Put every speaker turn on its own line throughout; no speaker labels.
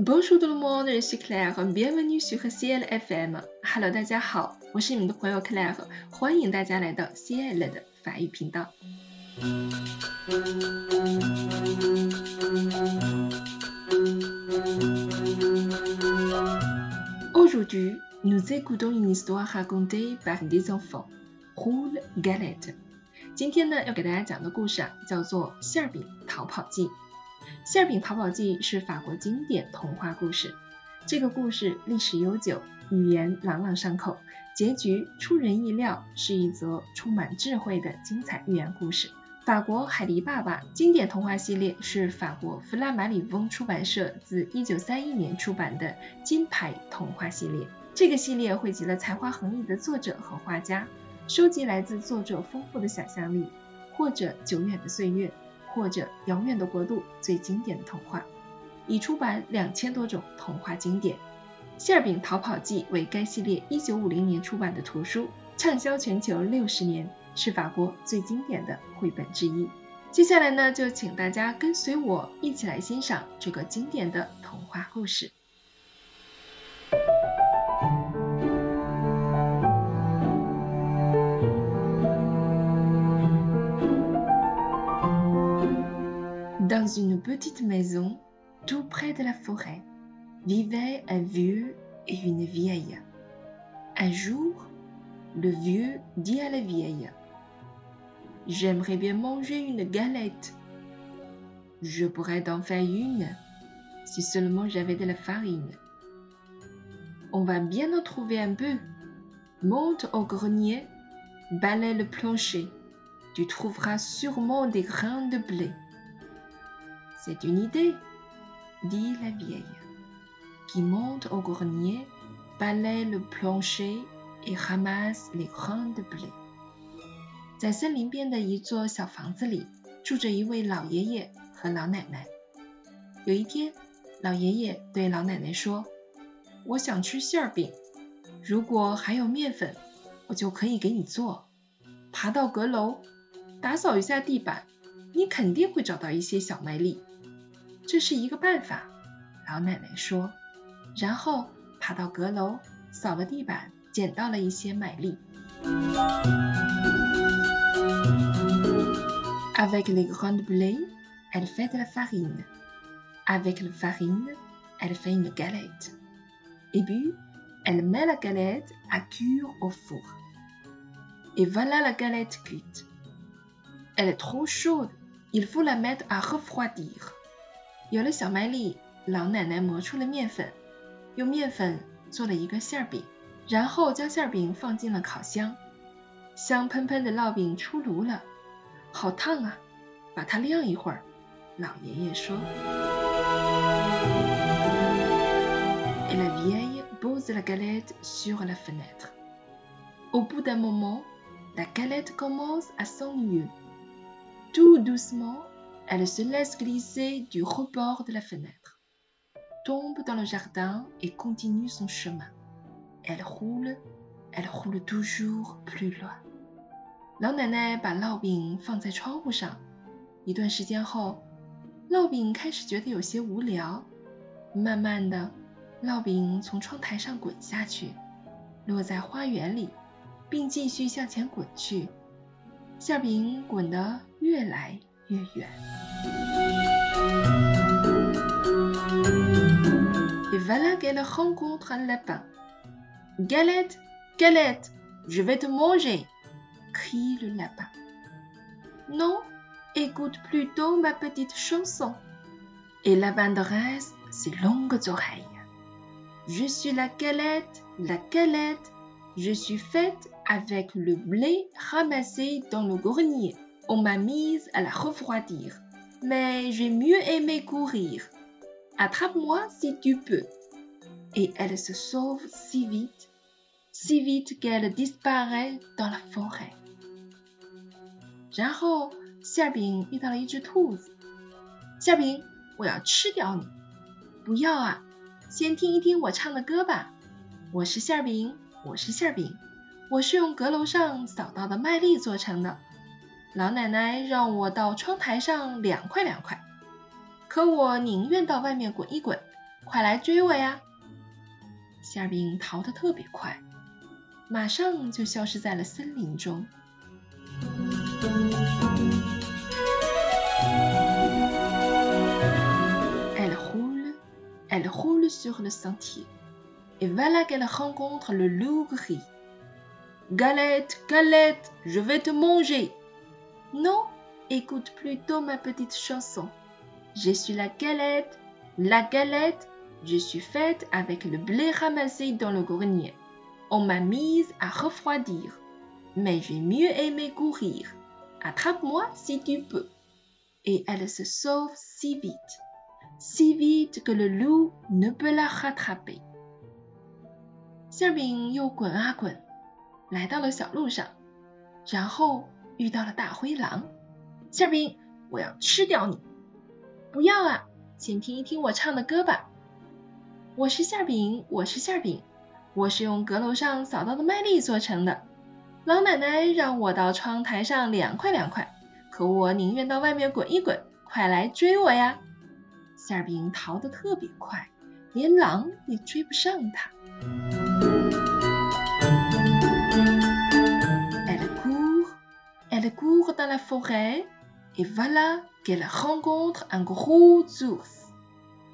Bonjour tout le monde, je suis Claire. Bienvenue sur CL FM. Hello，大家好，我是你们的朋友 Claire，欢迎大家来到 CL 的法语频道。Aujourd'hui, nous écoutons une histoire racontée par des enfants. Roule galette. 今天呢，要给大家讲的故事啊，叫做《馅饼逃跑记》。《馅饼逃跑记》是法国经典童话故事。这个故事历史悠久，语言朗朗上口，结局出人意料，是一则充满智慧的精彩寓言故事。法国海狸爸爸经典童话系列是法国弗拉马里翁出版社自1931年出版的金牌童话系列。这个系列汇集了才华横溢的作者和画家，收集来自作者丰富的想象力，或者久远的岁月，或者遥远的国度最经典的童话，已出版两千多种童话经典。《馅饼逃跑记》为该系列一九五零年出版的图书，畅销全球六十年。是法国最经典的绘本之一。接下来呢，就请大家跟随我一起来欣赏这个经典的童话故事。Une petite maison, tout près de la forêt, vivait un vieux et une vieille. Un jour, le vieux dit à la vieille J'aimerais bien manger une galette. Je pourrais t'en faire une si seulement j'avais de la farine. On va bien en trouver un peu. Monte au grenier, balaie le plancher. Tu trouveras sûrement des grains de blé. C'est une idée, dit la vieille, qui monte au grenier, balaie le plancher et ramasse les grains de blé. 在森林边的一座小房子里，住着一位老爷爷和老奶奶。有一天，老爷爷对老奶奶说：“我想吃馅饼，如果还有面粉，我就可以给你做。爬到阁楼，打扫一下地板，你肯定会找到一些小麦粒。这是一个办法。”老奶奶说，然后爬到阁楼，扫了地板，捡到了一些麦粒。Avec les grains de blé, elle fait de la farine. Avec la farine, elle fait une galette. Et puis, elle met la galette à cuire au four. Et voilà la galette cuite. Elle est trop chaude, il faut la mettre à refroidir. 有了小麦粒，老奶奶磨出了面粉，用面粉做了一个馅饼，然后将馅饼放进了烤箱。香喷喷的烙饼出炉了。好烫啊！把它晾一会儿。老爷爷说。Et la vieille pose la galette sur la fenêtre. Au bout d'un moment, la galette commence à s'ennuyer. Tout doucement, elle se laisse glisser du rebord de la fenêtre, tombe dans le jardin et continue son chemin. Elle roule, elle roule toujours plus loin. 老奶奶把烙饼放在窗户上，一段时间后，烙饼开始觉得有些无聊。慢慢的，烙饼从窗台上滚下去，落在花园里，并继续向前滚去。馅饼滚得越来越远。Et voilà qu'elle rencontre un lapin. Galette, galette, je vais te manger. crie le lapin. Non, écoute plutôt ma petite chanson. Et la bande dresse ses longues oreilles. Je suis la galette, la galette, je suis faite avec le blé ramassé dans le grenier. On m'a mise à la refroidir, mais j'ai mieux aimé courir. Attrape-moi si tu peux. Et elle se sauve si vite, si vite qu'elle disparaît dans la forêt. 然后馅饼遇到了一只兔子。馅饼，我要吃掉你！不要啊，先听一听我唱的歌吧。我是馅饼，我是馅饼，我是用阁楼上扫到的麦粒做成的。老奶奶让我到窗台上凉快凉快，可我宁愿到外面滚一滚，快来追我呀！馅饼逃得特别快，马上就消失在了森林中。Elle roule, elle roule sur le sentier, et voilà qu'elle rencontre le loup gris. Galette, galette, je vais te manger. Non, écoute plutôt ma petite chanson. Je suis la galette, la galette, je suis faite avec le blé ramassé dans le grenier. On m'a mise à refroidir, mais j'ai mieux aimé courir. Attrape-moi si tu peux. Et elle se sauve si vite, si vite que le loup ne peut la rattraper. 馅饼又滚啊滚，来到了小路上，然后 遇到了大灰狼。馅饼，我要吃掉你！不要啊，先听一听我唱的歌吧。我是馅饼，我是馅饼，我是用阁楼上扫到的麦粒做成的。老奶奶让我到窗台上凉快凉快，可我宁愿到外面滚一滚。快来追我呀！馅饼逃得特别快，连狼也追不上它。Elle court dans la forêt, et voilà qu'elle rencontre un gros ours.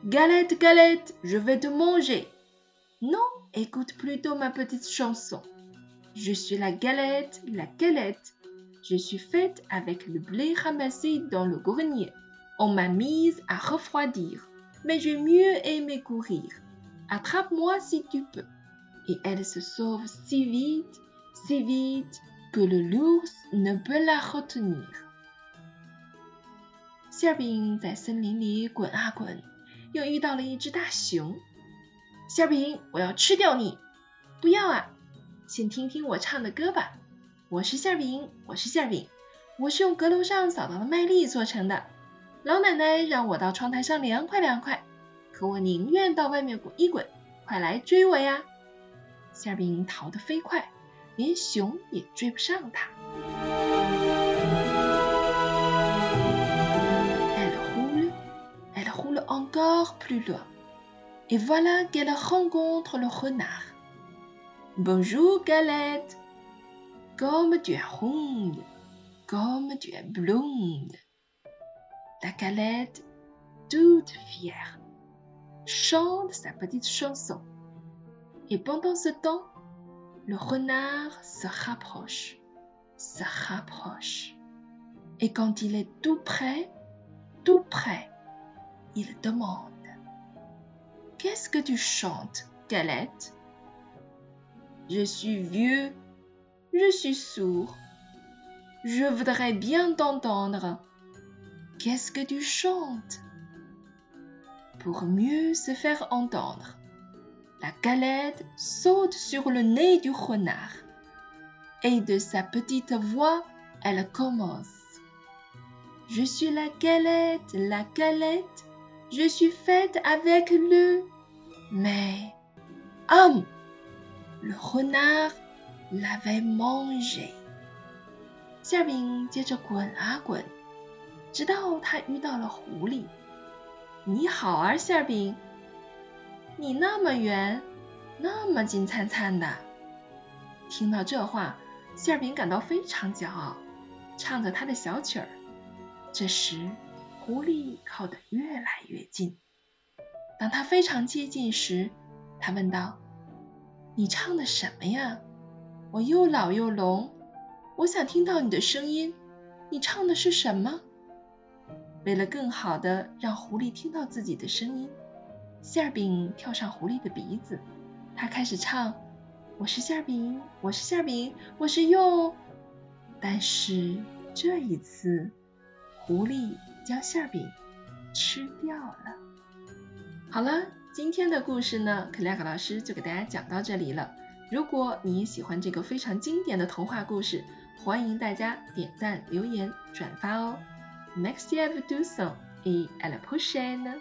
Galette, galette, je vais te manger. Non, écoute plutôt ma petite chanson. Je suis la galette, la galette. Je suis faite avec le blé ramassé dans le grenier. On m'a mise à refroidir, mais j'ai mieux aimé courir. Attrape-moi si tu peux. Et elle se sauve si vite, si vite que le l'ours ne peut la retenir. 馅饼在森林里滚啊滚，又遇到了一只大熊。馅饼，我要吃掉你！不要啊，先听听我唱的歌吧。我是馅饼，我是馅饼，我是用阁楼上扫到的麦粒做成的。老奶奶让我到窗台上凉快凉快，可我宁愿到外面滚一滚。快来追我呀！馅饼逃得飞快，连熊也追不上它。Elle roule, elle roule encore plus loin, et voilà qu'elle rencontre le renard. Bonjour Galette, comme tu es ronde, comme tu es blonde. La galette, toute fière, chante sa petite chanson. Et pendant ce temps, le renard se rapproche, se rapproche. Et quand il est tout près, tout près, il demande Qu'est-ce que tu chantes, Galette? Je suis vieux, je suis sourd. Je voudrais bien t'entendre. Qu'est-ce que tu chantes? Pour mieux se faire entendre, la galette saute sur le nez du renard et de sa petite voix, elle commence. Je suis la galette, la galette, je suis faite avec le... Mais... Homme Le renard l'avait mangé. 馅饼接着滚啊滚，直到他遇到了狐狸。你好啊，馅饼， 你那么圆，那么金灿灿的。听到这话，馅饼感到非常骄傲，唱着他的小曲儿。这时，狐狸靠得越来越近。当他非常接近时，他问道：“你唱的什么呀？我又老又聋，我想听到你的声音。你唱的是什么？”为了更好的让狐狸听到自己的声音，馅饼跳上狐狸的鼻子，他开始唱：“我是馅饼，我是馅饼，我是用。”但是这一次，狐狸将馅饼吃掉了。好了，今天的故事呢，克莱克老师就给大家讲到这里了。如果你喜欢这个非常经典的童话故事，欢迎大家点赞、留言、转发哦。Merci à vous tous et à la prochaine